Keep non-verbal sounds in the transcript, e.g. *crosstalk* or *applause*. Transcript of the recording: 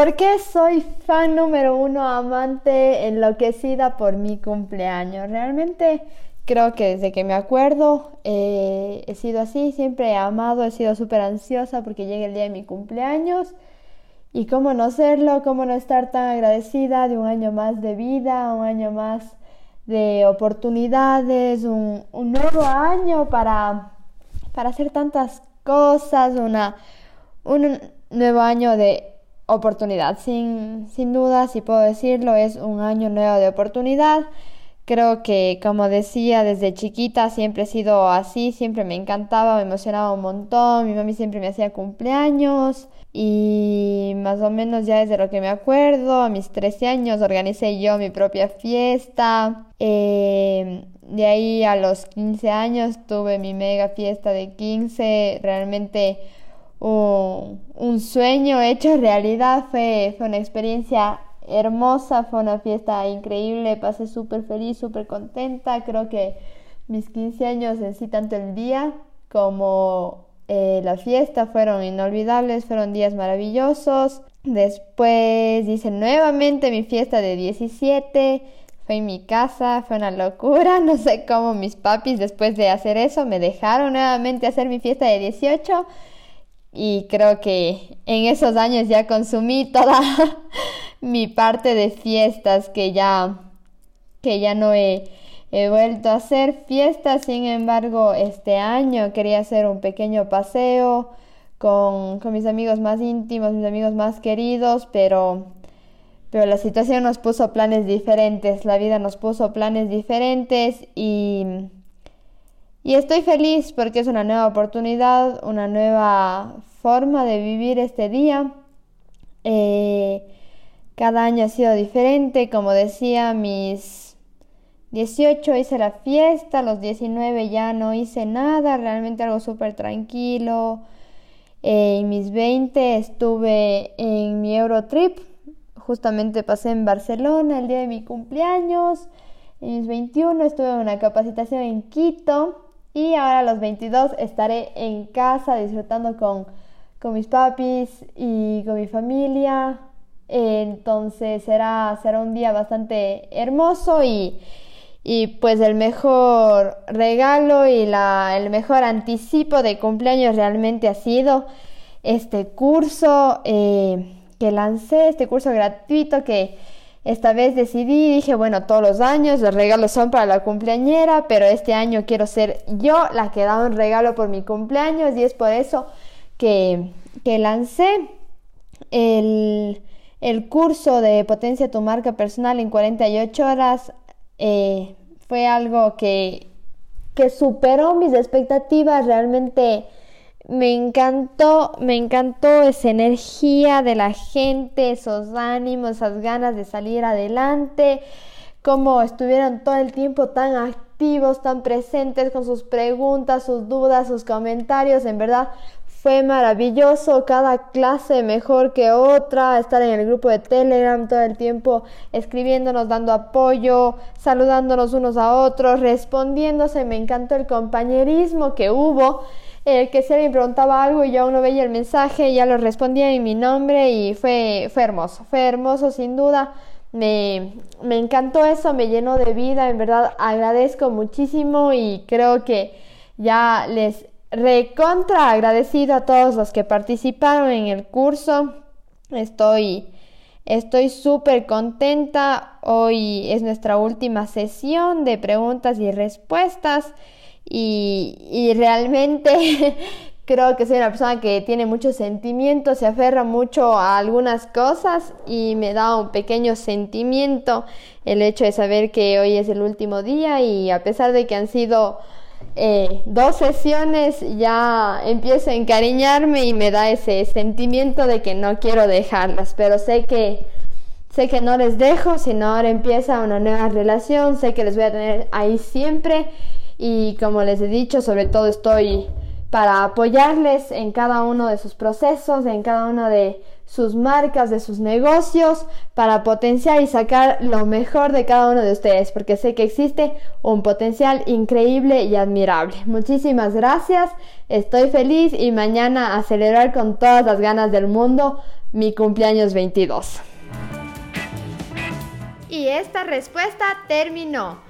¿Por qué soy fan número uno, amante, enloquecida por mi cumpleaños? Realmente creo que desde que me acuerdo eh, he sido así, siempre he amado, he sido súper ansiosa porque llegue el día de mi cumpleaños. Y cómo no serlo, cómo no estar tan agradecida de un año más de vida, un año más de oportunidades, un, nuevo año para, para hacer tantas cosas, una, un nuevo año de oportunidad. Sin, sin duda, si puedo decirlo, es un año nuevo de oportunidad. Creo que, como decía, desde chiquita siempre he sido así, siempre me encantaba, me emocionaba un montón, mi mami siempre me hacía cumpleaños y más o menos ya desde lo que me acuerdo, a mis 13 años organicé yo mi propia fiesta. Eh, de ahí a los 15 años tuve mi mega fiesta de 15, realmente un, sueño hecho realidad, fue, fue una experiencia hermosa, fue una fiesta increíble, pasé súper feliz, súper contenta, creo que mis 15 años en sí, tanto el día como eh, la fiesta fueron inolvidables, fueron días maravillosos. Después hice nuevamente mi fiesta de 17, fue en mi casa, fue una locura, *laughs* no sé cómo mis papis después de hacer eso me dejaron nuevamente hacer mi fiesta de 18 y creo que en esos años ya consumí *laughs* toda mi parte de fiestas que ya que ya no he, vuelto a hacer fiestas. Sin embargo este año quería hacer un pequeño paseo con, con mis amigos más íntimos mis amigos más queridos pero pero la situación nos puso planes diferentes la vida nos puso planes diferentes y y estoy feliz porque es una nueva oportunidad, una nueva forma de vivir este día. Eh, cada año ha sido diferente, como decía, mis 18 hice la fiesta, los 19 ya no hice nada, realmente algo súper tranquilo. Eh, en mis 20 estuve en mi Eurotrip, justamente pasé en Barcelona el día de mi cumpleaños. En mis 21 estuve en una capacitación en Quito. Y ahora a los 22 estaré en casa disfrutando con, mis papis y con mi familia. Entonces será, será un día bastante hermoso y, pues el mejor regalo y la, el mejor anticipo de cumpleaños realmente ha sido este curso eh, que lancé, este curso gratuito que esta vez decidí, dije, bueno, todos los años los regalos son para la cumpleañera, pero este año quiero ser yo la que da un regalo por mi cumpleaños y es por eso que, lancé el, curso de Potencia tu marca personal en 48 horas. Eh, fue algo que, que superó mis expectativas, realmente me encantó, me encantó esa energía de la gente, esos ánimos, esas ganas de salir adelante, como estuvieron todo el tiempo tan activos, tan presentes con sus preguntas, sus dudas, sus comentarios, en verdad fue maravilloso, cada clase mejor que otra, estar en el grupo de Telegram todo el tiempo escribiéndonos, dando apoyo, saludándonos unos a otros, respondiéndose, me encantó el compañerismo que hubo el que si alguien preguntaba algo y yo aún no veía el mensaje, ya lo respondía en mi nombre y fue, fue hermoso, fue hermoso sin duda. Me, me encantó eso, me llenó de vida, en verdad agradezco muchísimo y creo que ya les recontra agradecido a todos los que participaron en el curso. Estoy estoy súper contenta. Hoy es nuestra última sesión de preguntas y respuestas y, realmente *laughs* creo que soy una persona que tiene muchos sentimientos, se aferra mucho a algunas cosas y me da un pequeño sentimiento el hecho de saber que hoy es el último día y a pesar de que han sido eh, dos sesiones ya empiezo a encariñarme y me da ese sentimiento de que no quiero dejarlas, pero sé que Sé que no les dejo, sino ahora empieza una nueva relación, sé que les voy a tener ahí siempre y como les he dicho, sobre todo estoy para apoyarles en cada uno de sus procesos, en cada uno de sus marcas, de sus negocios, para potenciar y sacar lo mejor de cada uno de ustedes, porque sé que existe un potencial increíble y admirable. Muchísimas gracias, estoy feliz y mañana a celebrar con todas las ganas del mundo mi cumpleaños 22. Y esta respuesta terminó.